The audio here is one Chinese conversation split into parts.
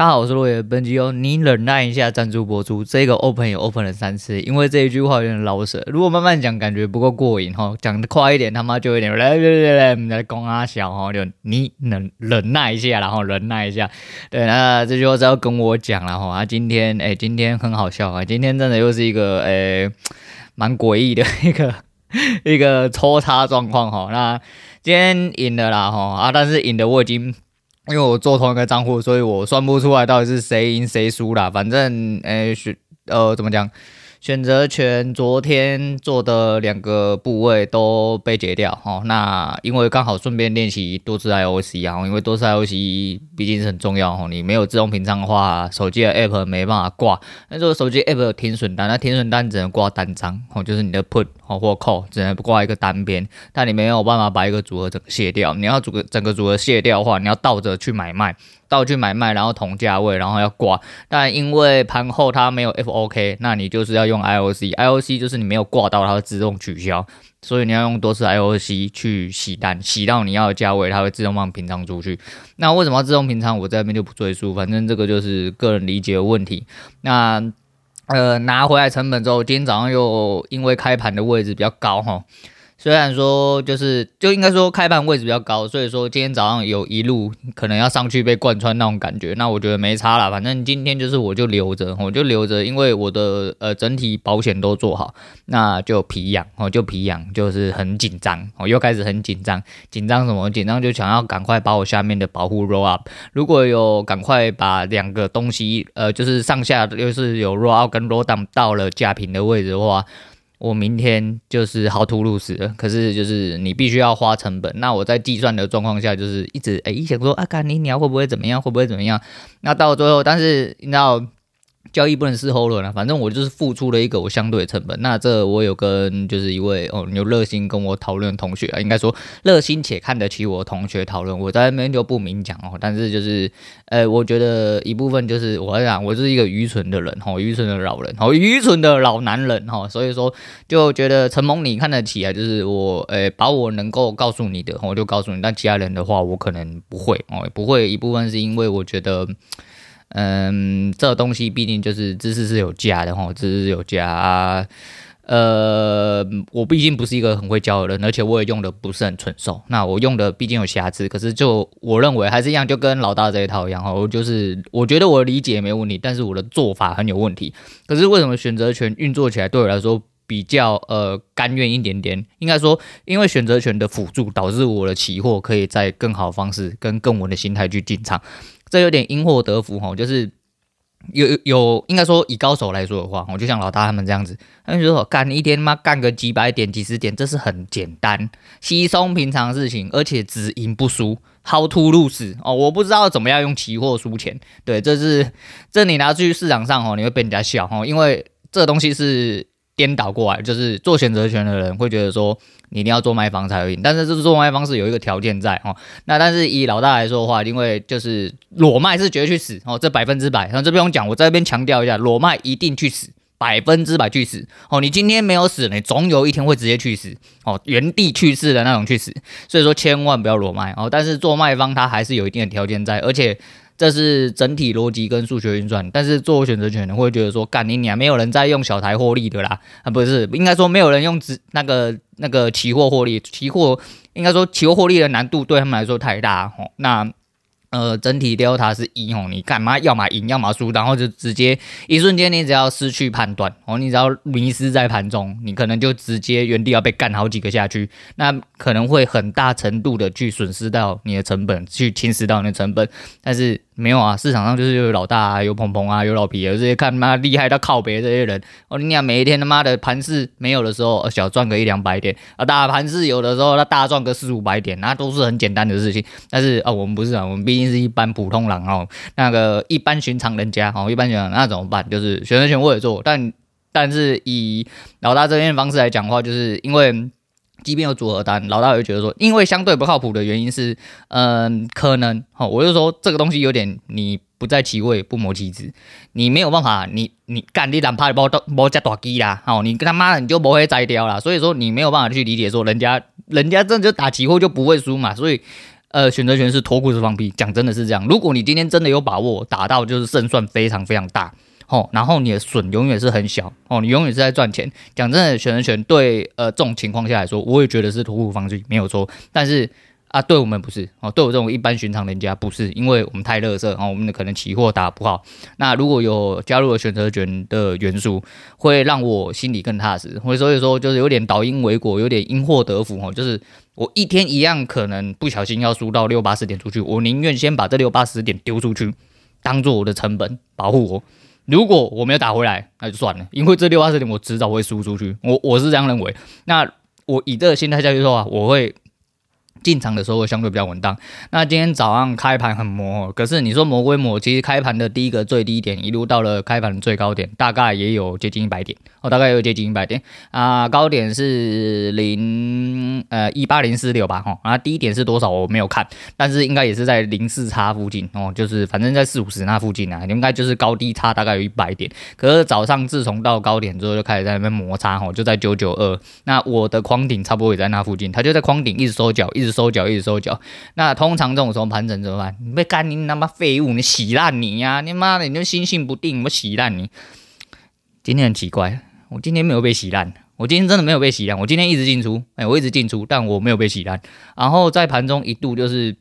大家好，我是落叶。本集由你忍耐一下赞助播出。这个 open 也 open 了三次，因为这一句话有点老舍。如果慢慢讲，感觉不够过瘾哈。讲的快一点，他妈就有点来来来来，我们来攻阿小哈，就你忍忍耐一下，然后忍耐一下。对，那这句话是要跟我讲了哈。啊，今天哎，今天很好笑啊，今天真的又是一个哎，蛮诡异的一个一个抽插状况哈。那今天赢了啦哈啊，但是赢的我已经。因为我做同一个账户，所以我算不出来到底是谁赢谁输啦。反正，诶、欸，是呃，怎么讲？选择权昨天做的两个部位都被解掉哦，那因为刚好顺便练习多支 IOC 啊，因为多支 IOC 毕竟是很重要哦，你没有自动平仓的话，手机的 App 没办法挂，那这个手机 App 有停损单，那停损单只能挂单张哦，就是你的 Put 哦或 Call 只能挂一个单边，但你没有办法把一个组合整个卸掉，你要组个整个组合卸掉的话，你要倒着去买卖。道具买卖，然后同价位，然后要挂。但因为盘后它没有 FOK，那你就是要用 IOC。IOC 就是你没有挂到，它会自动取消。所以你要用多次 IOC 去洗单，洗到你要的价位，它会自动帮你平仓出去。那为什么自动平仓？我在这边就不赘述，反正这个就是个人理解的问题。那呃拿回来成本之后，今天早上又因为开盘的位置比较高哈。虽然说就是就应该说开盘位置比较高，所以说今天早上有一路可能要上去被贯穿那种感觉，那我觉得没差啦，反正今天就是我就留着，我就留着，因为我的呃整体保险都做好，那就皮痒，我就皮痒，就是很紧张，我又开始很紧张，紧张什么？紧张就想要赶快把我下面的保护 roll up，如果有赶快把两个东西呃就是上下又是有 roll up 跟 roll down 到了价平的位置的话。我明天就是好吐露死了，可是就是你必须要花成本。那我在计算的状况下，就是一直诶，一想说啊，干你鸟会不会怎么样，会不会怎么样？那到最后，但是你知道。交易不能事后论啊，反正我就是付出了一个我相对的成本。那这我有跟就是一位哦有热心跟我讨论的同学啊，应该说热心且看得起我同学讨论，我在那边就不明讲哦。但是就是呃，我觉得一部分就是我讲，我是一个愚蠢的人哈，愚蠢的老人，好愚蠢的老男人哈，所以说就觉得承蒙你看得起啊，就是我呃把我能够告诉你的，我就告诉你。但其他人的话，我可能不会哦，不会。一部分是因为我觉得。嗯，这东西毕竟就是知识是有价的哈，知识是有价。呃，我毕竟不是一个很会教的人，而且我也用的不是很纯熟。那我用的毕竟有瑕疵，可是就我认为还是一样，就跟老大这一套一样哈。我就是我觉得我理解没问题，但是我的做法很有问题。可是为什么选择权运作起来对我来说比较呃甘愿一点点？应该说，因为选择权的辅助导致我的期货可以在更好方式跟更稳的心态去进场。这有点因祸得福哈，就是有有应该说以高手来说的话，我就像老大他们这样子，他们就说干一天妈干个几百点、几十点，这是很简单、稀松平常的事情，而且只赢不输，How to lose 哦，我不知道怎么样用期货输钱，对，这是这你拿去市场上哦，你会被人家笑哦，因为这东西是。颠倒过来，就是做选择权的人会觉得说，你一定要做卖方才会赢，但是这做卖方是有一个条件在哦。那但是以老大来说的话，因为就是裸卖是绝对去死哦，这百分之百。那这边用讲，我在这边强调一下，裸卖一定去死，百分之百去死哦。你今天没有死，你总有一天会直接去死哦，原地去世的那种去死。所以说千万不要裸卖哦。但是做卖方他还是有一定的条件在，而且。这是整体逻辑跟数学运算，但是做选择权的会觉得说，干你娘，没有人在用小台获利的啦，啊不是，应该说没有人用只那个那个期货获利，期货应该说期货获利的难度对他们来说太大哦，那。呃，整体 delta 是一哦，你干嘛要么赢，要么输，然后就直接一瞬间，你只要失去判断哦，你只要迷失在盘中，你可能就直接原地要被干好几个下去，那可能会很大程度的去损失到你的成本，去侵蚀到你的成本，但是。没有啊，市场上就是有老大啊，有鹏鹏啊，有老皮啊，这些看妈厉害到靠别这些人，哦，你讲每一天他妈的盘势没有的时候，小赚个一两百点啊，大盘市有的时候他大赚个四五百点，那都是很简单的事情。但是啊、我们不是啊，我们毕竟是一般普通人哦，那个一般寻常人家哦，一般寻常那怎么办？就是选择权我也做，但但是以老大这边的方式来讲话，就是因为。即便有组合单，老大会觉得说，因为相对不靠谱的原因是，嗯、可能，好，我就说这个东西有点，你不在其位不谋其职，你没有办法，你你干你哪怕包到包加大机啦，好，你跟他妈的你就不会摘掉啦，所以说你没有办法去理解说人家人家这就打期货就不会输嘛，所以呃，选择权是脱裤子放屁，讲真的是这样。如果你今天真的有把握打到，就是胜算非常非常大，哦，然后你的损永远是很小，哦，你永远是在赚钱。讲真的，选择权对呃这种情况下来说，我也觉得是脱裤子放屁没有错，但是。啊，对我们不是哦，对我这种一般寻常人家不是，因为我们太垃圾哦，我们可能期货打不好。那如果有加入了选择权的元素，会让我心里更踏实。会所以说就是有点倒因为果，有点因祸得福哦。就是我一天一样可能不小心要输到六八十点出去，我宁愿先把这六八十点丢出去，当做我的成本保护我。如果我没有打回来，那就算了，因为这六八四点我迟早会输出去。我我是这样认为。那我以这个心态下去的话，我会。进场的时候相对比较稳当。那今天早上开盘很磨，可是你说磨归磨，其实开盘的第一个最低点一路到了开盘最高点，大概也有接近一百点哦，大概有接近一百点啊。高点是零呃一八零四六吧，哈，啊低点是多少我没有看，但是应该也是在零四差附近哦，就是反正在四五十那附近啊，应该就是高低差大概有一百点。可是早上自从到高点之后就开始在那边摩擦，哈，就在九九二。那我的框顶差不多也在那附近，它就在框顶一直收脚，一直。收脚一直收脚，那通常这种时候盘整怎么办？你被干你他妈废物，你洗烂你呀、你妈的，你就心性不定，我洗烂你。今天很奇怪，我今天没有被洗烂，我今天真的没有被洗烂，我今天一直进出，哎、我一直进出，但我没有被洗烂。然后在盘中一度就是。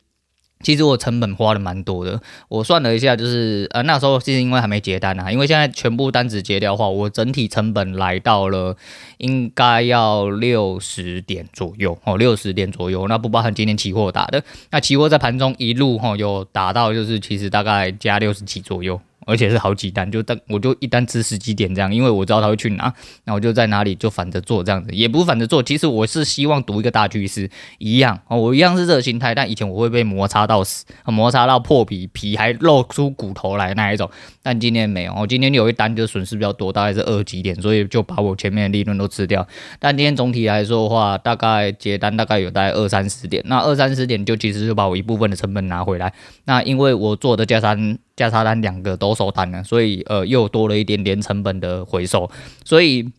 其实我成本花的蛮多的，我算了一下，就是呃那时候其实因为还没结单啊，因为现在全部单子结掉的话，我整体成本来到了应该要六十点左右哦，六十点左右，那不包含今天期货打的，那期货在盘中一路哈有打到就是其实大概加六十几左右。而且是好几单，就单我就一单吃十几点这样，因为我知道他会去哪，那我就在哪里就反着做这样子，也不是反着做，其实我是希望赌一个大趋势一样哦，我一样是这个心态，但以前我会被摩擦到死，摩擦到破皮，皮还露出骨头来那一种，但今天没有，我今天有一单就损失比较多，大概是二几点，所以就把我前面的利润都吃掉，但今天总体来说的话，大概结单大概有大概二三十点，那二三十点就其实就把我一部分的成本拿回来，那因为我做的加单。价差单两个都收单了，所以呃又多了一点点成本的回收，所以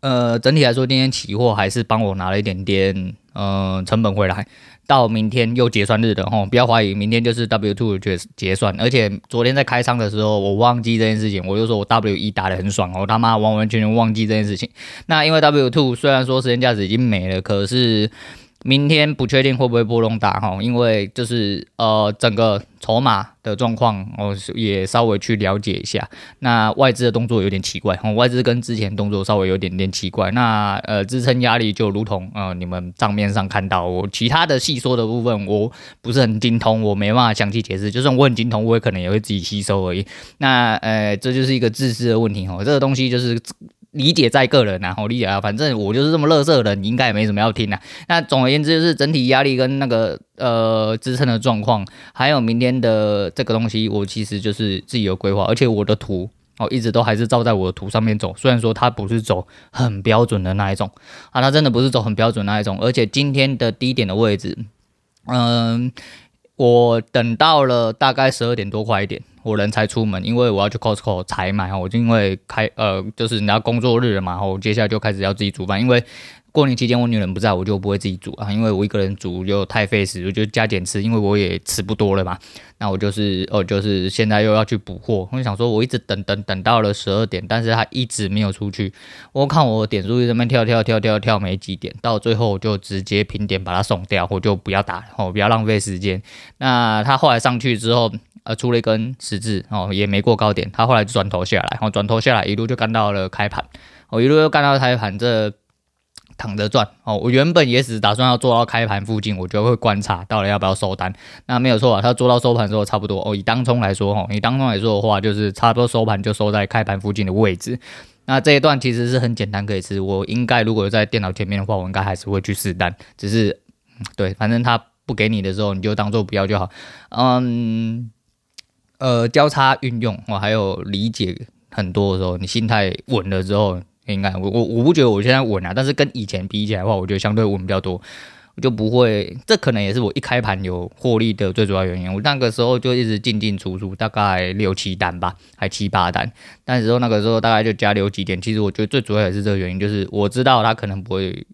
呃整体来说，今天期货还是帮我拿了一点点呃成本回来。到明天又结算日的吼，不要怀疑，明天就是 W two 结结算。而且昨天在开仓的时候，我忘记这件事情，我就说我 W 一打得很爽，我他妈完完全全忘记这件事情。那因为 W two 虽然说时间价值已经没了，可是。明天不确定会不会波动大哈，因为就是呃整个筹码的状况，我也稍微去了解一下。那外资的动作有点奇怪，哦外资跟之前动作稍微有点点奇怪。那呃支撑压力就如同呃你们账面上看到，我其他的细说的部分我不是很精通，我没办法详细解释。就算我很精通，我也可能也会自己吸收而已。那呃这就是一个自私的问题哈，这个东西就是。理解在个人呐，我理解啊，反正我就是这么乐色的人，你应该也没什么要听的。那总而言之，就是整体压力跟那个呃支撑的状况，还有明天的这个东西，我其实就是自己有规划，而且我的图哦一直都还是照在我的图上面走，虽然说它不是走很标准的那一种啊，它真的不是走很标准那一种，而且今天的低点的位置，嗯，我等到了大概十二点多快一点。我人才出门，因为我要去 Costco 采买哈，我就因为开呃，就是人家工作日了嘛，然后接下来就开始要自己煮饭，因为过年期间我女人不在，我就不会自己煮啊，因为我一个人煮就太费时，我就加减吃，因为我也吃不多了嘛，那我就是哦，就是现在又要去补货，我就想说我一直等等等到了十二点，但是他一直没有出去，我看我点数在那边跳跳跳跳跳没几点，到最后我就直接平点把它送掉，我就不要打了，哦，不要浪费时间。那他后来上去之后。呃，出了一根十字哦，也没过高点，他后来就转头下来，然后转头下来一路就干到了开盘，我一路又干到开盘，这躺着赚哦。我原本也只打算要做到开盘附近，我就会观察到了要不要收单。那没有错啊，他做到收盘的时候差不多哦。以当冲来说哦，以当冲来说的话，就是差不多收盘就收在开盘附近的位置。那这一段其实是很简单可以吃，我应该如果在电脑前面的话，我应该还是会去试单，只是对，反正他不给你的时候，你就当做不要就好，嗯。呃，交叉运用，我还有理解很多的时候，你心态稳了之后，应该我我我不觉得我现在稳啊，但是跟以前比起来的话，我觉得相对稳比较多，我就不会，这可能也是我一开盘有获利的最主要原因。我那个时候就一直进进出出，大概六七单吧，还七八单，但是说那个时候大概就加留几点。其实我觉得最主要也是这个原因，就是我知道它可能不会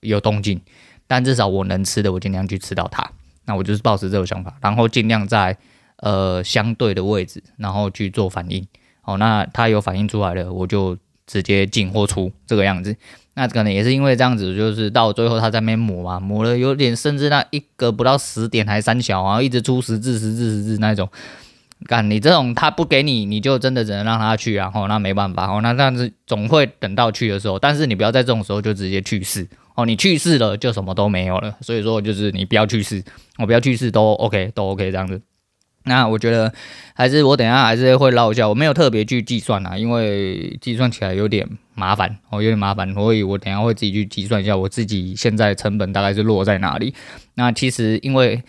有动静，但至少我能吃的，我尽量去吃到它。那我就是抱持这种想法，然后尽量在呃相对的位置，然后去做反应。好，那它有反应出来了，我就直接进或出这个样子。那可能也是因为这样子，就是到最后他在那边磨嘛，磨了有点，甚至那一个不到十点还三小啊，一直出十字十字十字那种。干你这种他不给你，你就真的只能让他去啊。哦，那没办法哦，那这样子总会等到去的时候，但是你不要在这种时候就直接去世哦，你去世了就什么都没有了。所以说就是你不要去世，我不要去世都 OK 都 OK 这样子。那我觉得还是我等下还是会唠一下，我没有特别去计算啊，因为计算起来有点麻烦哦，有点麻烦，所以我等下会自己去计算一下我自己现在成本大概是落在哪里。那其实因为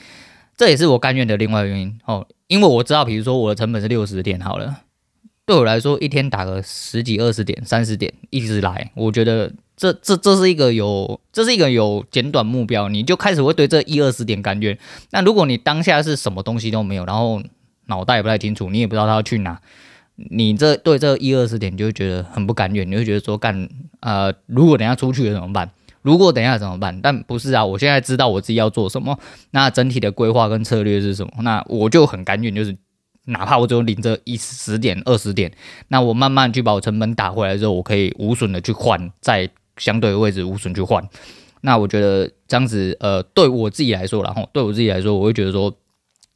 这也是我甘愿的另外原因哦，因为我知道，比如说我的成本是六十点好了，对我来说一天打个十几二十点、三十点一直来，我觉得。这这这是一个有，这是一个有简短目标，你就开始会对这一二十点甘愿。那如果你当下是什么东西都没有，然后脑袋也不太清楚，你也不知道他要去哪，你这对这一二十点就会觉得很不甘愿，你会觉得说干呃，如果等下出去了怎么办？如果等下怎么办？但不是啊，我现在知道我自己要做什么，那整体的规划跟策略是什么，那我就很甘愿，就是哪怕我只有领这一十点二十点，那我慢慢去把我成本打回来之后，我可以无损的去换再。相对的位置无损去换，那我觉得这样子，呃，对我自己来说，然后对我自己来说，我会觉得说，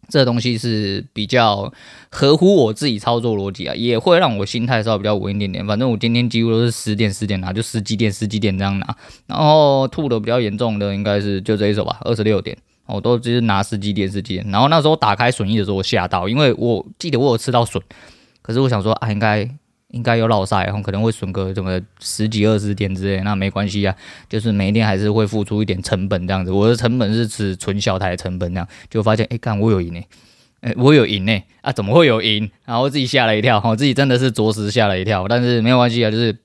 这东西是比较合乎我自己操作逻辑啊，也会让我心态稍微比较稳一点点。反正我今天几乎都是十点十点拿，就十几点十几点这样拿，然后吐的比较严重的应该是就这一手吧，二十六点，我都只是拿十几点十几点。然后那时候打开损益的时候，我吓到，因为我记得我有吃到损，可是我想说啊，应该。应该有落赛，然后可能会损个什么十几二十点之类，那没关系啊，就是每一天还是会付出一点成本这样子。我的成本是指纯小台的成本，这样就发现，哎，看我有赢哎，我有赢哎，啊，怎么会有赢？然后自己吓了一跳，我自己真的是着实吓了一跳，但是没有关系啊，就是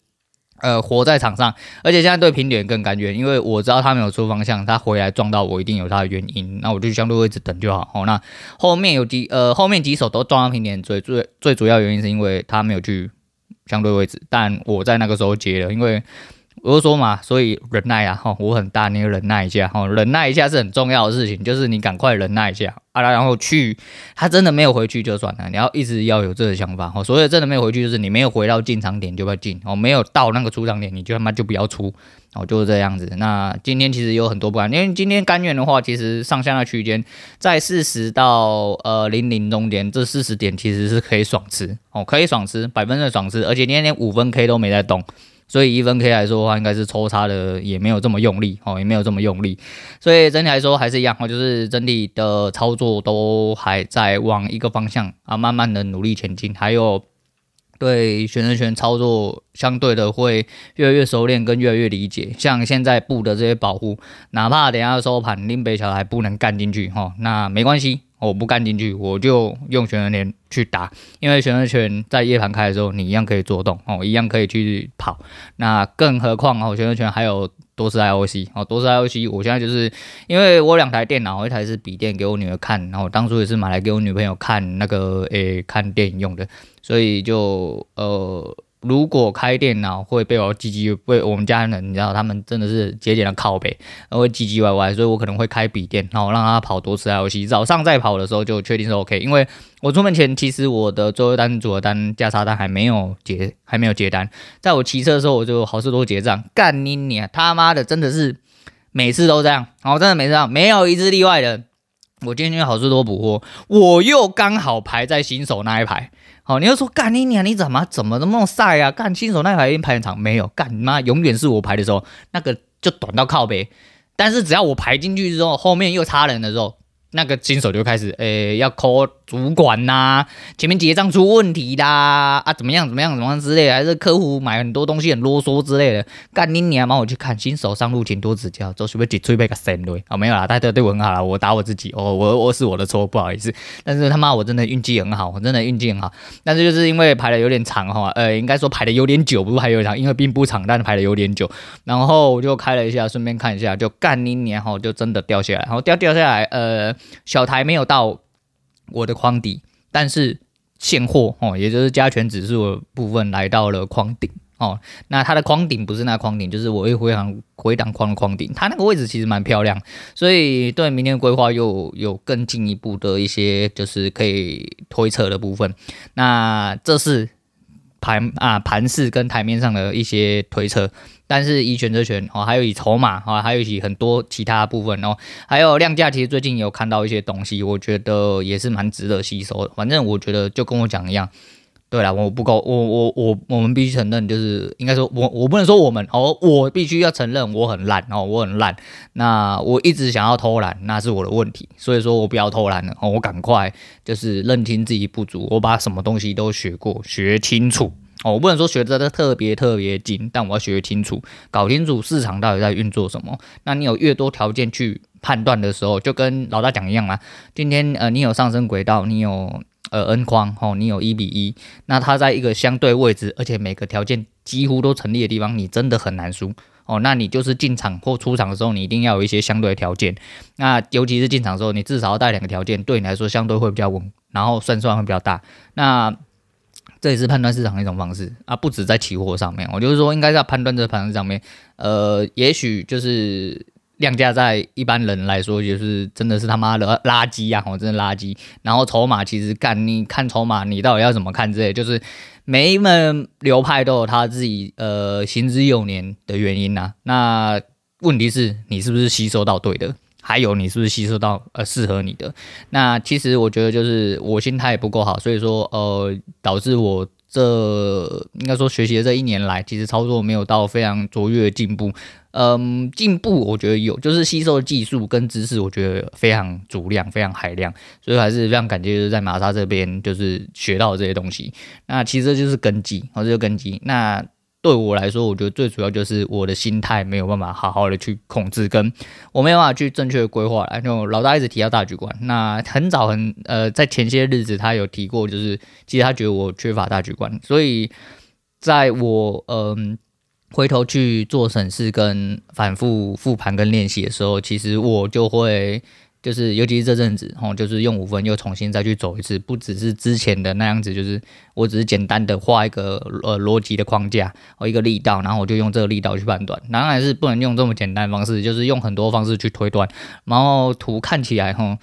呃活在场上，而且现在对平点更甘愿，因为我知道他没有出方向，他回来撞到我一定有他的原因，那我就相对位置等就好。哦，那后面有几呃后面几手都撞到平点，最最最主要原因是因为他没有去。相对位置，但我在那个时候接了，因为我就说嘛，所以忍耐啊，哈，我很大，你忍耐一下，哈，忍耐一下是很重要的事情，就是你赶快忍耐一下啊，然后去，他真的没有回去就算了，你要一直要有这个想法，哈，所以真的没有回去，就是你没有回到进场点就不要进，哦，没有到那个出场点，你就他妈就不要出。哦，就是这样子。那今天其实有很多不安，因为今天甘愿的话，其实上下的区间在四十到呃零零中间，这四十点其实是可以爽吃哦，可以爽吃，百分之爽吃，而且今天连五分 K 都没在动，所以一分 K 来说的话，应该是抽插的也没有这么用力哦，也没有这么用力，所以整体来说还是一样哦，就是整体的操作都还在往一个方向啊，慢慢的努力前进，还有。对选择权操作相对的会越来越熟练，跟越来越理解。像现在布的这些保护，哪怕等下收盘林北桥还不能干进去哈，那没关系，我不干进去，我就用选择权去打，因为选择权在夜盘开的时候，你一样可以做动哦，一样可以去跑。那更何况哦，选择权还有。多是 IOC 哦，多是 IOC。我现在就是因为我两台电脑，一台是笔电给我女儿看，然后当初也是买来给我女朋友看那个诶、看电影用的，所以就呃。如果开电脑会被我唧唧，被我们家人，你知道他们真的是节俭的靠北，然后会唧唧歪歪，所以我可能会开笔电，然后让他跑多次游戏。早上再跑的时候就确定是 OK，因为我出门前其实我的最后单、组合单、价差单还没有结，还没有结单。在我骑车的时候，我就好事多结账，干你你他妈的真的是每次都这样，然后真的每次这样，没有一次例外的。我今天去好事多补货，我又刚好排在新手那一排。哦，你又说干你娘，你怎么怎么那么晒啊？干新手那排排很长，没有干你妈，永远是我排的时候，那个就短到靠背。但是只要我排进去之后，后面又插人的时候。那个新手就开始，诶、要 call 主管呐、前面结账出问题啦，啊，怎么样怎么样怎么样之类的，还是客户买很多东西很啰嗦之类的，干你娘嘛！我去看新手上路，请多指教，做是不是嘴被个扇对？哦，没有啦，大家对我很好啦，我打我自己，哦，我我是我的错，不好意思。但是他妈我真的运气很好，我真的运气很好。但是就是因为排的有点长哈，呃，应该说排的有点久，不是排有点长，因为并不长，但是排的有点久。然后我就开了一下，顺便看一下，就干你娘哈，就真的掉下来，然后掉掉下来，呃。小台没有到我的框底，但是现货哦，也就是加权指数的部分来到了框顶哦。那它的框顶不是那框顶，就是我会回档回档框的框顶，它那个位置其实蛮漂亮，所以对明天规划又有更进一步的一些就是可以推测的部分。那这是盘啊盘势跟台面上的一些推测。但是以选择权哦，还有以筹码啊，还有以很多其他部分哦，还有量价，其实最近有看到一些东西，我觉得也是蛮值得吸收的。反正我觉得就跟我讲一样，对啦，我不够，我我我我们必须承认，就是应该说我我不能说我们哦，我必须要承认我很烂哦，我很烂。那我一直想要偷懒，那是我的问题，所以说我不要偷懒了哦，我赶快就是认清自己不足，我把什么东西都学过，学清楚。哦，我不能说学的特别特别精，但我要学清楚，搞清楚市场到底在运作什么。那你有越多条件去判断的时候，就跟老大讲一样嘛。今天呃，你有上升轨道，你有呃 N 框，哦，你有一比一，那它在一个相对位置，而且每个条件几乎都成立的地方，你真的很难输哦。那你就是进场或出场的时候，你一定要有一些相对的条件。那尤其是进场的时候，你至少要带两个条件，对你来说相对会比较稳，然后胜算会比较大。那这也是判断市场的一种方式啊，不止在期货上面，我就是说，应该在判断这个盘上面，呃，也许就是量价在一般人来说，就是真的是他妈的垃圾啊，我真的垃圾。然后筹码其实干，你看筹码，你到底要怎么看？这些就是每一门流派都有他自己呃行之有年的原因呐、那问题是你是不是吸收到对的？还有你是不是吸收到呃适合你的？那其实我觉得就是我心态不够好，所以说呃导致我这应该说学习的这一年来，其实操作没有到非常卓越的进步。嗯，进步我觉得有，就是吸收技术跟知识，我觉得非常足量，非常海量，所以还是非常感谢就是在玛莎这边就是学到这些东西。那其实就是根基，哦，这就根基。那对我来说，我觉得最主要就是我的心态没有办法好好的去控制，跟我没有办法去正确的规划来。就老大一直提到大局观，那很早很呃，在前些日子他有提过，就是其实他觉得我缺乏大局观，所以在我嗯、回头去做审视跟反复复盘跟练习的时候，其实我就会。就是，尤其是这阵子，吼，就是用五分又重新再去走一次，不只是之前的那样子，就是我只是简单的画一个呃逻辑的框架和一个力道，然后我就用这个力道去判断。当然是不能用这么简单的方式，就是用很多方式去推断，然后图看起来，吼。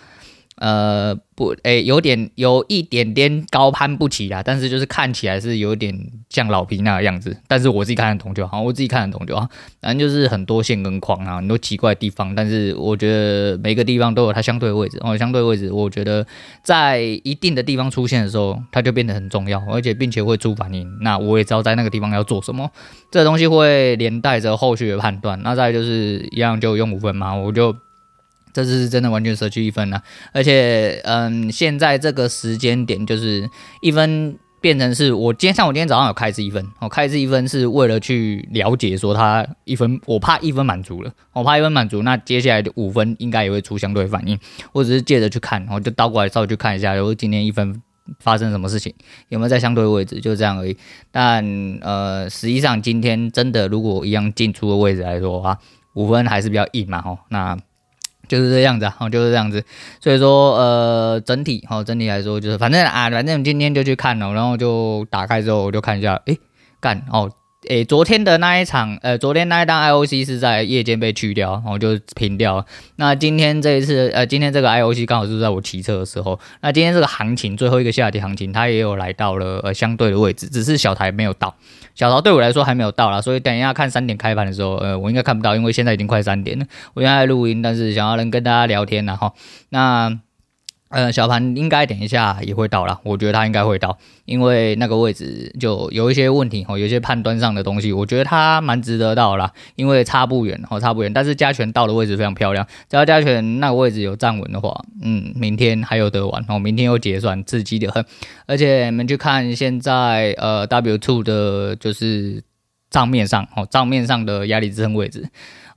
呃不，诶、有点有一点点高攀不起啊，但是就是看起来是有点像老皮那个样子，但是我自己看得懂就好，我自己看得懂就好。反正就是很多线跟框啊，很多奇怪的地方，但是我觉得每个地方都有它相对位置哦，相对位置，我觉得在一定的地方出现的时候，它就变得很重要，而且并且会出反应。那我也知道在那个地方要做什么，这东西会连带着后续的判断。那再就是一样就用五分嘛，我就。这次是真的完全舍去一分了，而且，嗯，现在这个时间点就是一分变成是我今天像我今天早上有开一次一分，我开一次一分是为了去了解说它一分，我怕一分满足了，我怕一分满足，那接下来的五分应该也会出相对反应，我只是借着去看，我就倒过来稍微去看一下，然后今天一分发生什么事情，有没有在相对位置，就这样而已。但呃，实际上今天真的如果一样进出的位置来说的话，五分还是比较硬嘛，吼，那。就是这样子啊，就是这样子，所以说呃，整体哈，整体来说就是反正啊，反正今天就去看了，然后就打开之后我就看一下，诶，干哦。诶，昨天的那一场，呃，昨天那一档 IOC 是在夜间被去掉，然后就平掉。那今天这一次，呃，今天这个 IOC 刚好是在我骑车的时候。那今天这个行情最后一个下跌行情，它也有来到了呃相对的位置，只是小台没有到。小台对我来说还没有到啦，所以等一下看三点开盘的时候，呃，我应该看不到，因为现在已经快三点了。我现在录音，但是想要能跟大家聊天然后那。呃，小盘应该等一下也会到啦，我觉得它应该会到，因为那个位置就有一些问题哦，有一些判断上的东西，我觉得它蛮值得到啦，因为差不远哦，差不远，但是加权到的位置非常漂亮，只要加权那个位置有站稳的话，嗯，明天还有得玩哦，明天又结算，刺激的很，而且你们去看现在呃 W two 的就是账面上哦，账面上的压力支撑位置。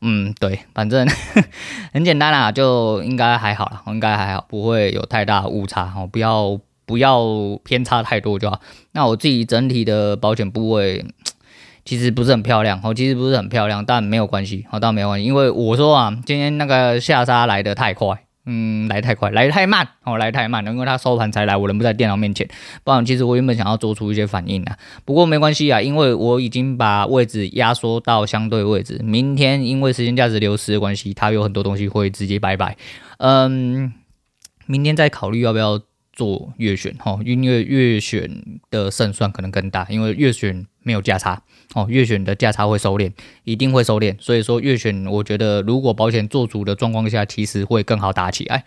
嗯，对，反正 很简单啦，就应该还好啦，应该还好，不会有太大误差哦，不要不要偏差太多就好。那我自己整体的保险部位 其实不是很漂亮哦，其实不是很漂亮，但没有关系哦，倒没有关系，因为我说啊，今天那个下杀来得太快，嗯，来太快，来太慢，哦，来太慢了，因为他收盘才来，我人不在电脑面前，不然其实我原本想要做出一些反应的，不过没关系啊，因为我已经把位置压缩到相对位置，明天因为时间价值流失的关系，它有很多东西会直接拜拜，嗯，明天再考虑要不要。做月选哈，因为月选的胜算可能更大，因为月选没有价差哦，月选的价差会收敛，一定会收敛，所以说月选我觉得如果保险做足的状况下，其实会更好打起来。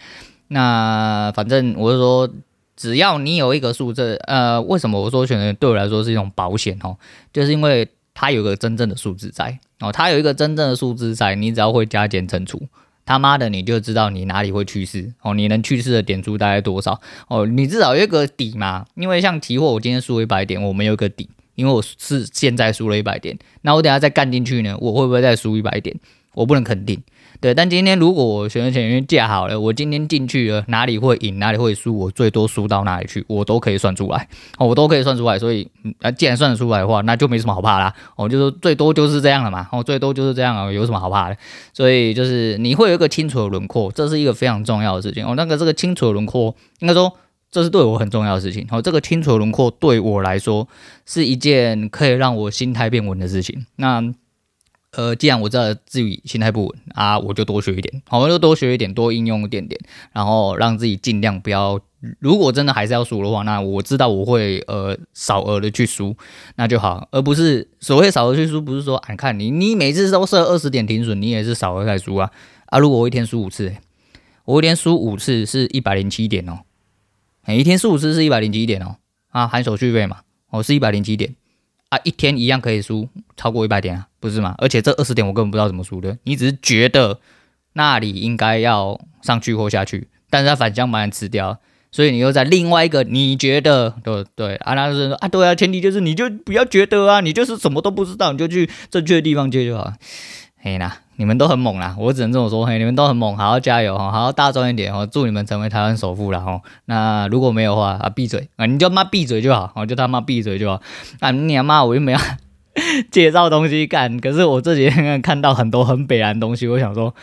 那反正我是说，只要你有一个数字，呃，为什么我说选择对我来说是一种保险哦？就是因为它有个真正的数字在哦，它有一个真正的数字在，你只要会加减乘除。他妈的，你就知道你哪里会去世哦，你能去世的点数大概多少哦？你至少有一个底嘛，因为像期货，我今天输一百点，我没有一个底，因为我是现在输了一百点，那我等下再干进去呢，我会不会再输一百点？我不能肯定。对，但今天如果我选择权已经架好了，我今天进去了，哪里会赢，哪里会输，我最多输到哪里去，我都可以算出来，哦，我都可以算出来。所以，啊，既然算得出来的话，那就没什么好怕啦。哦，就说最多就是这样了嘛，哦，最多就是这样啊，有什么好怕的？所以就是你会有一个清楚的轮廓，这是一个非常重要的事情。哦，那个这个清楚的轮廓，应该说这是对我很重要的事情。哦，这个清楚的轮廓对我来说是一件可以让我心态变稳的事情。那。呃，既然我知道自己心态不稳啊，我就多学一点，好，我就多学一点，多应用一点点，然后让自己尽量不要。如果真的还是要输的话，那我知道我会呃少额的去输，那就好，而不是所谓少额去输，不是说俺看你你每次都设二十点停损，你也是少额在输啊啊！如果我一天输五次，我一天输五次是一百零七点哦，每一天输五次是一百零七点哦，啊，含手续费嘛，哦是一百零七点。啊，一天一样可以输超过一百点啊，不是吗？而且这二十点我根本不知道怎么输的，你只是觉得那里应该要上去或下去，但是他反向把你吃掉，所以你又在另外一个你觉得对对啊，那是说啊，对啊，前提就是你就不要觉得啊，你就是什么都不知道，你就去正确的地方接就好，嘿啦。你们都很猛啦，我只能这么说，嘿，你们都很猛，好好加油哈，好好大专一点哦，祝你们成为台湾首富了哈。那如果没有话啊，闭嘴啊，你就他妈闭嘴就好，我就他妈闭嘴就好。啊，你妈，我又没有介绍东西干，可是我这几天看到很多很北烂东西，我想说，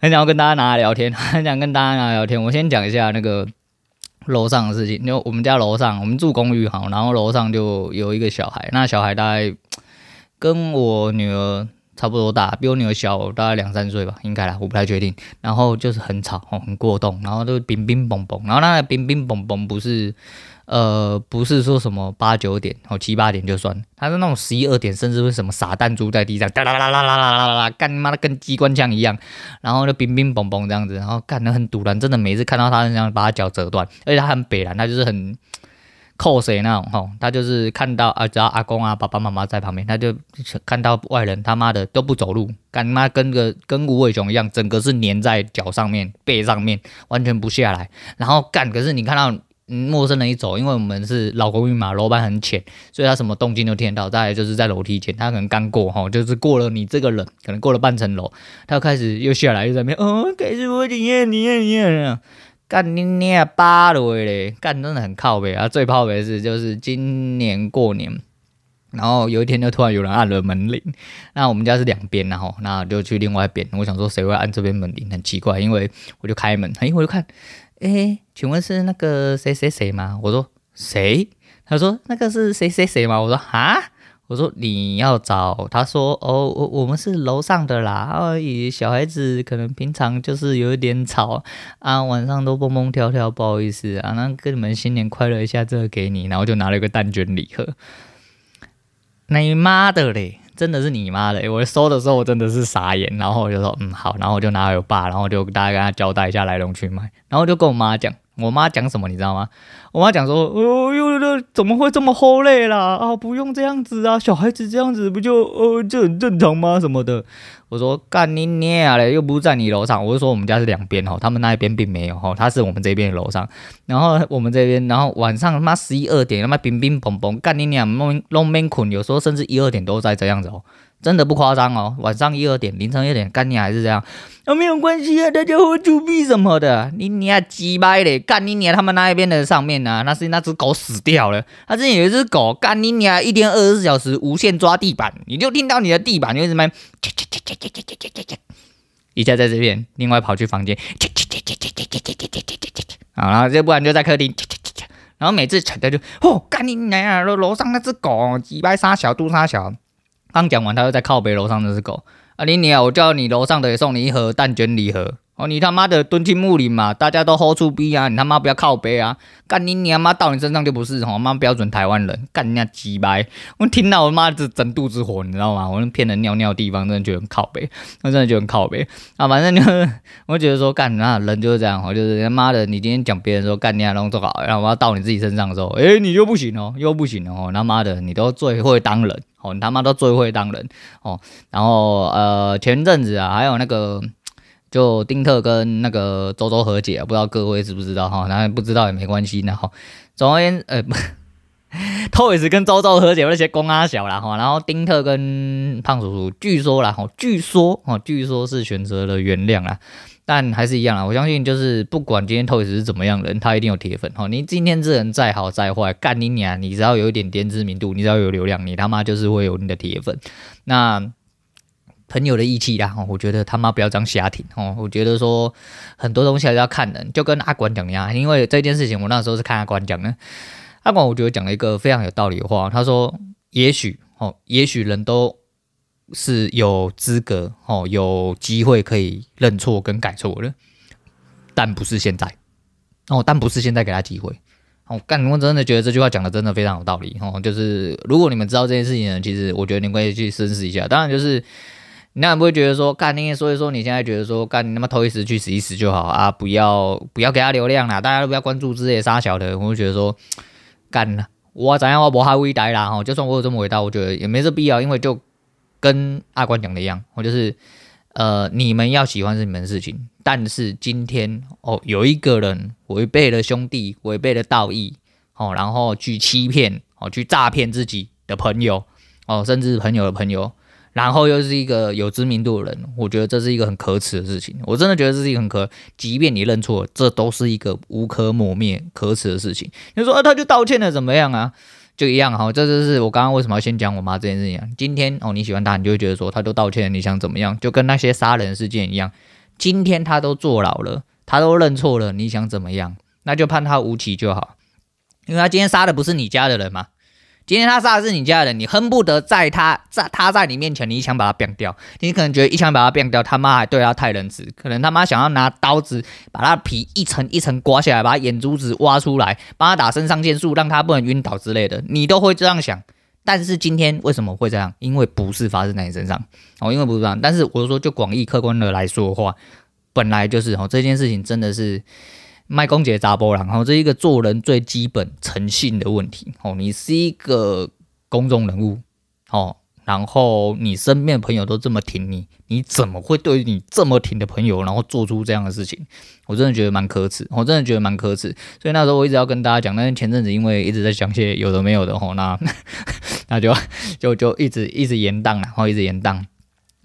很想要跟大家拿来聊天，很想跟大家拿来聊天。我先讲一下那个楼上的事情，因为我们家楼上，我们住公寓哈，然后楼上就有一个小孩，那小孩大概跟我女儿。差不多大，比我女儿小大概两三岁吧，应该啦，我不太确定。然后就是很吵，哦，很过动，然后就乒乒嘣嘣，然后那个乒乒嘣嘣不是，呃，不是说什么八九点，哦，七八点就算，他是那种十一二点，甚至会什么撒弹珠在地上哒哒哒哒哒哒哒哒干干，妈的跟机关枪一样，然后就乒乒嘣嘣这样子，然后干得很突然，真的每次看到他这样把他脚折断，而且他很北蓝，他就是很。扣谁那种吼，他就是看到啊，只要阿公啊、爸爸妈妈在旁边，他就看到外人他妈的都不走路，干妈跟个跟无尾熊一样，整个是粘在脚上面、背上面，完全不下来。然后干，可是你看到陌生人一走，因为我们是老公寓嘛，楼板很浅，所以他什么动静都听得到。大概就是在楼梯间，他可能刚过吼，就是过了你这个人，可能过了半层楼，他开始又下来又在那边，哦，开始我你呀你呀你呀。干你娘巴了嘞！干真的很靠北啊！最靠北的是就是今年过年，然后有一天就突然有人按了门铃。那我们家是两边，然后那就去另外一边。我想说谁会按这边门铃，很奇怪，因为我就开门，哎，我就看，哎，请问是那个谁谁谁吗？我说谁？他说那个是谁谁谁吗？我说啊。我说你要找，他说哦，我我们是楼上的啦，而已小孩子可能平常就是有一点吵啊，晚上都蹦蹦跳跳，不好意思啊，那跟你们新年快乐一下，这个给你，然后就拿了一个蛋卷礼盒。你妈的嘞，真的是你妈的！我收的时候我真的是傻眼，然后我就说嗯好，然后我就拿给我爸，然后就大概跟他交代一下来龙去脉，然后就跟我妈讲。我妈讲什么你知道吗？我妈讲说，哦哟哟，怎么会这么齁累啦？啊，不用这样子啊，小孩子这样子不就呃就很正常吗？什么的。我说干你娘嘞，又不是在你楼上。我就说我们家是两边哦，他们那一边并没有哈，他是我们这边的楼上。然后我们这边，然后晚上他妈十一二点他妈乒乒乓乓，干你娘弄弄没困，有时候甚至一二点都在这样子哦。真的不夸张哦，晚上一二点、凌晨一点，干你还是这样，那、没有关系啊，大家会作弊什么的，你你啊鸡掰嘞，干你娘他们那一边的上面呢、啊，那是那只狗死掉了，他之前有一只狗，干你娘一天二十四小时无限抓地板，你就听到你的地板就一直在，一下在这边，另外跑去房间，好，然后这不然就在客厅，然后每次吵的就哦，干你娘啊！楼楼上那只狗，几百杀小肚杀小，刚讲完他又在靠北楼上那只狗，啊你娘！我叫你楼上的也送你一盒蛋卷礼盒。哦，你他妈的蹲进墓里嘛，大家都 hold 住逼啊！你他妈不要靠北啊！干你娘妈到你身上就不是吼，妈标准台湾人，干你娘鸡掰！我听到我妈这整肚子火，你知道吗？我那骗人尿尿地方真的觉得很靠北，我真的觉得很靠北啊！反正就是，我觉得说干那人就是这样，就是他妈的，你今天讲别人说干你娘弄做好，然后我要到你自己身上的时候，诶，你就不行哦，又不行哦，他妈的，你都最会当人哦，你他妈都最会当人哦。然后呃，前阵子啊，还有那个。就丁特跟那个周周和解，不知道各位知不知道哈？那不知道也没关系，那哈总而言之，呃，不，Toys 跟周周和解那些公阿小啦哈，然后丁特跟胖叔叔，据说啦哈，据说哦，据说是选择了原谅啦，但还是一样啦，我相信就是不管今天 Toys 是怎么样的人，他一定有铁粉哈。你今天这人再好再坏，干你娘，你只要有一点点知名度，你只要有流量，你他妈就是会有你的铁粉。那。朋友的义气啦，我觉得他妈不要这样瞎挺哦。我觉得说很多东西还是要看人，就跟阿管讲一样。因为这件事情，我那时候是看阿管讲的。阿管我觉得讲了一个非常有道理的话，他说：“也许哦，也许人都是有资格哦，有机会可以认错跟改错的，但不是现在哦，但不是现在给他机会哦。”干，我真的觉得这句话讲的真的非常有道理哦。就是如果你们知道这件事情呢，其实我觉得你们可以去深思一下。当然就是。你那不会觉得说干那些，所以说你现在觉得说干你他妈头一时去死一时就好啊，不要不要给他流量啦，大家都不要关注这些杀小的，我会觉得说干了，我怎样我不哈伟大啦哈，就算我有这么伟大，我觉得也没这必要，因为就跟阿关讲的一样，我就是呃你们要喜欢是你们的事情，但是今天哦有一个人违背了兄弟，违背了道义哦，然后去欺骗哦，去诈骗自己的朋友哦，甚至朋友的朋友。然后又是一个有知名度的人，我觉得这是一个很可耻的事情。我真的觉得这是一个很可，即便你认错，这都是一个无可磨灭、可耻的事情。你说啊，他就道歉了，怎么样啊？就一样哈。这就是我刚刚为什么要先讲我妈这件事情。今天哦，你喜欢他，你就会觉得说他都道歉，你想怎么样？就跟那些杀人事件一样，今天他都坐牢了，他都认错了，你想怎么样？那就判他无期就好，因为他今天杀的不是你家的人嘛。今天他杀的是你家人，你恨不得在他在他在你面前，你一枪把他毙掉。你可能觉得一枪把他毙掉，他妈还对他太仁慈，可能他妈想要拿刀子把他皮一层一层刮下来，把眼珠子挖出来，帮他打肾上腺素，让他不能晕倒之类的，你都会这样想。但是今天为什么会这样？因为不是发生在你身上哦，因为不是这样。但是我说就广义客观的来说的话，本来就是哦，这件事情真的是。卖公姐砸波浪，然后这是一个做人最基本诚信的问题哦。你是一个公众人物哦，然后你身边的朋友都这么挺你，你怎么会对你这么挺的朋友，然后做出这样的事情？我真的觉得蛮可耻，我真的觉得蛮可耻。所以那时候我一直要跟大家讲，但是前阵子因为一直在讲些有的没有的吼，那那就就就一直一直延宕，然后一直延宕。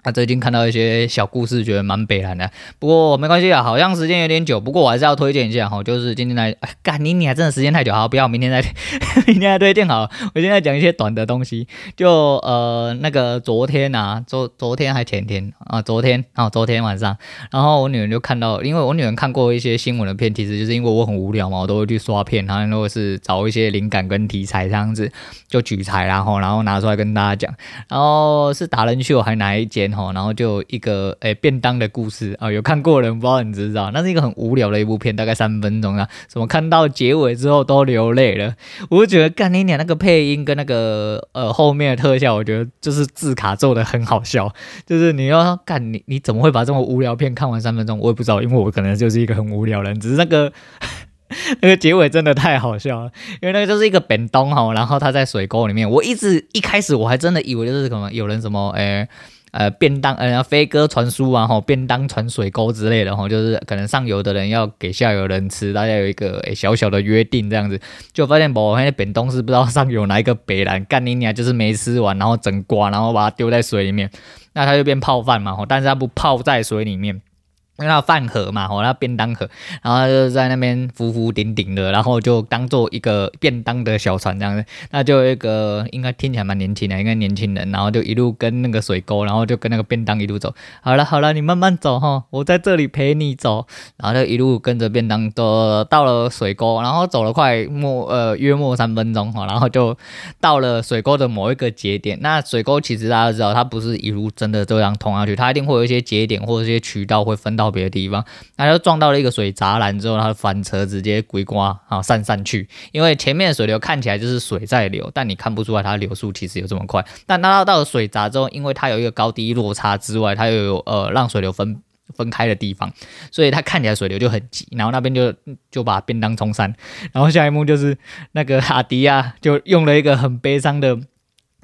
他、最近看到一些小故事，觉得蛮悲惨的。不过没关系啊，好像时间有点久。不过我还是要推荐一下哈，就是今天来，干你你还真的时间太久，好，不要明天再，明天再推荐好。我现在讲一些短的东西，就呃那个昨天啊，昨昨天还前天啊，昨天啊，昨天晚上，然后我女儿就看到，因为我女儿看过一些新闻的片，其实就是因为我很无聊嘛，我都会去刷片，然后如果是找一些灵感跟题材这样子，就取材，然后然后拿出来跟大家讲，然后是达人秀还哪一间？哦然后就一个诶、便当的故事啊，有看过的人不知道你知不知道？那是一个很无聊的一部片，大概三分钟啊。什么看到结尾之后都流泪了，我就觉得干你娘那个配音跟那个呃后面的特效，我觉得就是字卡做的很好笑。就是你要干你你怎么会把这么无聊片看完三分钟？我也不知道，因为我可能就是一个很无聊人。只是那个 那个结尾真的太好笑了，因为那个就是一个便当哈，然后他在水沟里面。我一直一开始我还真的以为就是什么有人什么诶。呃，便当，呃，飞鸽传书啊，吼，便当传水沟之类的，吼，就是可能上游的人要给下游人吃，大家有一个、小小的约定这样子，就发现我那便当是不知道上游哪一个北兰干你娘，就是没吃完，然后整瓜，然后把它丢在水里面，那它就变泡饭嘛，吼，但是它不泡在水里面，那饭盒嘛，哦，那便当盒，然后就在那边浮浮顶顶的，然后就当做一个便当的小船这样子。那就一个应该听起来蛮年轻的，应该年轻人，然后就一路跟那个水沟，然后就跟那个便当一路走。好了好了，你慢慢走哈，我在这里陪你走。然后就一路跟着便当都到了水沟，然后走了快末呃约莫三分钟哈，然后就到了水沟的某一个节点。那水沟其实大家知道，它不是一路真的这样通下去，它一定会有一些节点或者一些渠道会分到。到别的地方，他就撞到了一个水闸栏之后，他翻车直接龟刮啊散散去。因为前面的水流看起来就是水在流，但你看不出来它流速其实有这么快。但拉到到了水闸之后，因为它有一个高低落差之外，它又有呃让水流分分开的地方，所以它看起来水流就很急。然后那边就就把便当冲散。然后下一幕就是那个阿迪亚就用了一个很悲伤的。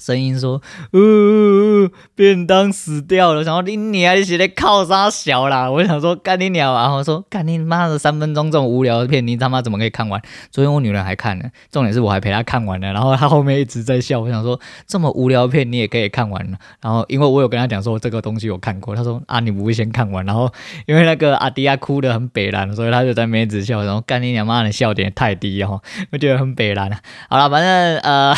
声音说：“呜、呃，便当死掉了。”然后你娘，你是在靠啥小啦？我想说干你娘啊！我说干你妈的三分钟这种无聊的片，你他妈怎么可以看完？昨天我女人还看呢，重点是我还陪她看完了。然后她后面一直在笑。我想说这么无聊的片你也可以看完了。然后因为我有跟她讲说这个东西我看过，她说啊你不会先看完。然后因为那个阿迪亚哭得很北烂，所以她就在那边一直笑。然后干你娘妈的笑点太低哦，我觉得很北烂。好了，反正呃。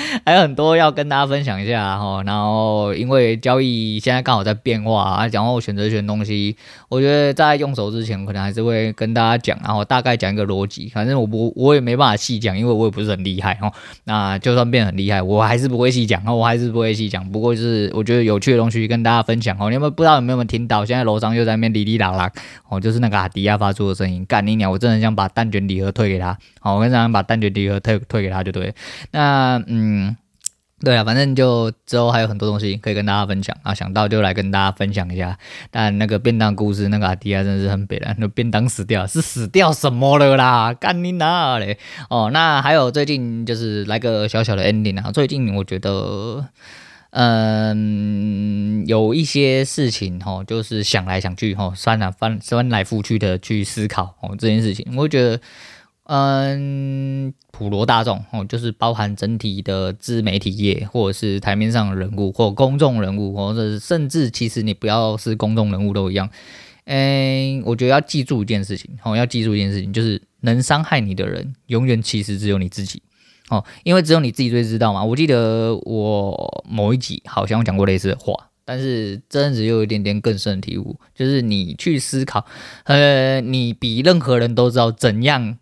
还有很多要跟大家分享一下哈，然后因为交易现在刚好在变化啊，然后选择权东西，我觉得在用手之前，可能还是会跟大家讲，然后大概讲一个逻辑，反正我不我也没办法细讲，因为我也不是很厉害哈。那就算变很厉害，我还是不会细讲，我还是不会细讲。不过就是我觉得有趣的东西跟大家分享哦。你们不知道有没有听到？现在楼上又在那边哩哩啦啦哦，就是那个阿迪亚发出的声音，干你娘！我真的想把蛋卷礼盒退给他，好，我很想把蛋卷礼盒退退给他就对。那嗯。嗯，对啊，反正就之后还有很多东西可以跟大家分享啊，想到就来跟大家分享一下。但那个便当故事，那个阿迪亚真的是很悲哀，那便当死掉是死掉什么了啦？干你哪嘞？哦，那还有最近就是来个小小的 ending 啊。最近我觉得，嗯，有一些事情哈，就是想来想去哈，翻来翻翻来覆去的去思考哦这件事情，我觉得。嗯，普罗大众哦，就是包含整体的自媒体业，或者是台面上的人物，或公众人物，或者是甚至其实你不要是公众人物都一样。嗯，我觉得要记住一件事情哦，要记住一件事情，就是能伤害你的人，永远其实只有你自己哦，因为只有你自己最知道嘛。我记得我某一集好像讲过类似的话，但是真的只有一点点更深的体悟，就是你去思考，呃，你比任何人都知道怎样。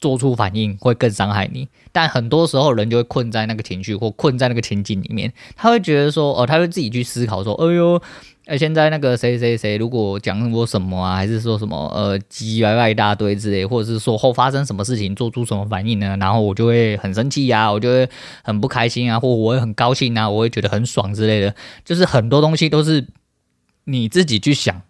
做出反应会更伤害你，但很多时候人就会困在那个情绪或困在那个情境里面，他会觉得说，哦，他会自己去思考说，哎呦，哎，现在那个谁谁谁如果讲我什么啊，还是说什么呃，唧唧歪歪一大堆之类，或者是说后发生什么事情，做出什么反应呢？然后我就会很生气呀，我就会很不开心啊，或我会很高兴啊，我会觉得很爽之类的，就是很多东西都是你自己去想。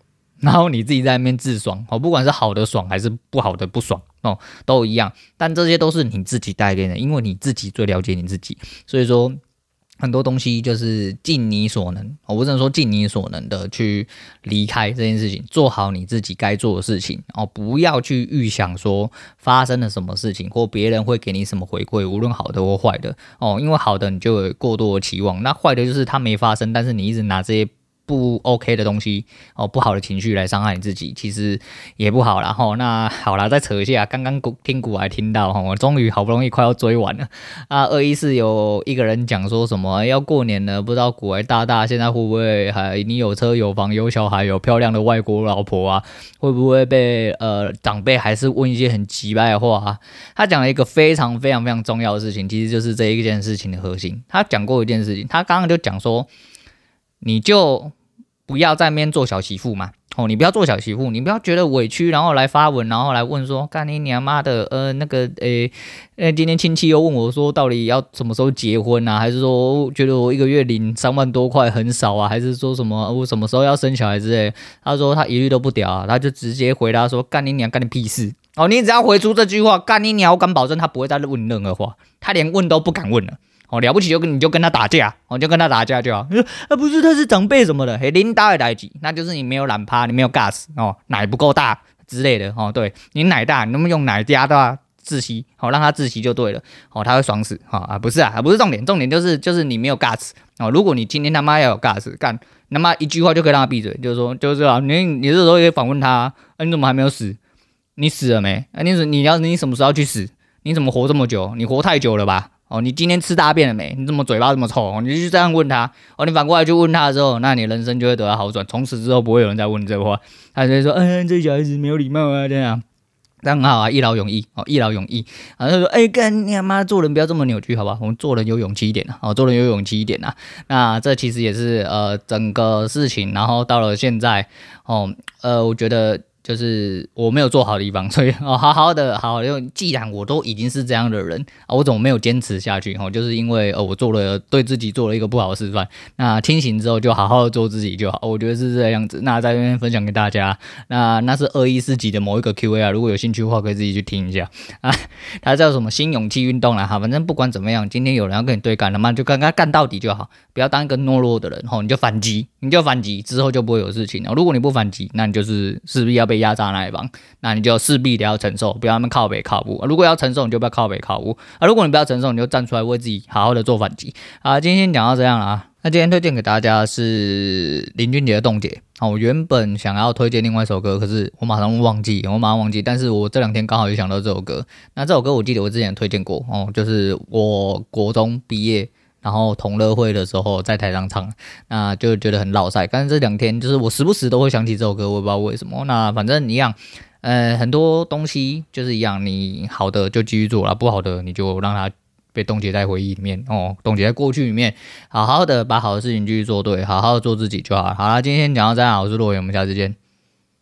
然后你自己在那边自爽哦，不管是好的爽还是不好的不爽哦，都一样。但这些都是你自己带给的，因为你自己最了解你自己。所以说很多东西就是尽你所能，我不能说尽你所能的去离开这件事情，做好你自己该做的事情哦，不要去预想说发生了什么事情或别人会给你什么回馈，无论好的或坏的哦。因为好的你就有过多的期望，那坏的就是它没发生，但是你一直拿这些。不 OK 的东西哦，不好的情绪来伤害你自己，其实也不好。然后那好了，再扯一下，刚刚听股还听到哈，我终于好不容易快要追完了啊。二一四有一个人讲说什么要过年了，不知道股癌大大现在会不会还你有车有房有小孩有漂亮的外国老婆啊？会不会被呃长辈还是问一些很奇怪的话啊？他讲了一个非常非常非常重要的事情，其实就是这一件事情的核心。他讲过一件事情，他刚刚就讲说，你就。不要在那边做小媳妇嘛！哦，你不要做小媳妇，你不要觉得委屈，然后来发文，然后来问说，干你娘妈的，呃，那个，诶，呃，今天亲戚又问我说，到底要什么时候结婚啊？还是说，觉得我一个月领三万多块很少啊？还是说什么我什么时候要生小孩之类？他说他一律都不屌啊，他就直接回答说，干你娘，干你屁事！哦，你只要回出这句话，干你娘，我敢保证他不会再问任何话，他连问都不敢问了。哦，了不起就跟你就跟他打架，哦，就跟他打架就好。你说啊，不是他是长辈什么的，嘿，领导的代志，那就是你没有懒趴，你没有 gas 哦，奶不够大之类的哦。对，你奶大，你能不能用奶加大窒息，好让他窒息就对了，哦，他会爽死，哈啊不是啊，不是重点，重点就是就是你没有 guts 哦，如果你今天他妈要有 guts 干，他妈一句话就可以让他闭嘴，就是说就是啊，你你这时候可以访问他，啊你怎么还没有死？你死了没？啊你你要你什么时候去死？你怎么活这么久？你活太久了吧？哦，你今天吃大便了没？你怎么嘴巴这么臭？你就这样问他。哦，你反过来去问他之后，那你人生就会得到好转。从此之后不会有人再问你这个话。他就会说，嗯，这小孩子没有礼貌啊，这样。这样很好啊，一劳永逸哦，一劳永逸。然后他说，哎，干你妈做人不要这么扭曲，好吧？我们做人有勇气一点啊，哦，做人有勇气一点啊。那这其实也是呃整个事情，然后到了现在，哦，呃，我觉得。就是我没有做好的地方，所以哦，好好的，好，因为既然我都已经是这样的人，我怎么没有坚持下去？哦，就是因为呃，我做了对自己做了一个不好的示范。那清醒之后就好好的做自己就好，我觉得是这样子。那在这边分享给大家，那那是二一四级的某一个 Q A 啊，如果有兴趣的话，可以自己去听一下啊。它叫什么新勇气运动啦，哈，反正不管怎么样，今天有人要跟你对干，那么就跟他干到底就好，不要当一个懦弱的人，吼，你就反击，你就反击，之后就不会有事情了。如果你不反击，那你就是势必要被压榨那一方。那你就势必得要承受，不要那么靠北靠北。如果要承受，你就不要靠北靠北啊。如果你不要承受，你就站出来为自己好好的做反击啊。今天讲到这样了啊。那今天推荐给大家是林俊杰的冻结啊。我原本想要推荐另外一首歌，可是我马上忘记，我马上忘记。但是我这两天刚好又想到这首歌。那这首歌我记得我之前推荐过哦，就是我国中毕业。然后同乐会的时候在台上唱，那就觉得很老赛。但是这两天就是我时不时都会想起这首歌，我也不知道为什么。那反正一样，呃，很多东西就是一样，你好的就继续做了，不好的你就让它被冻结在回忆里面哦，冻结在过去里面，好好的把好的事情继续做对，好好的做自己就好。好了，今天讲到这样，我是洛言，我们下次见。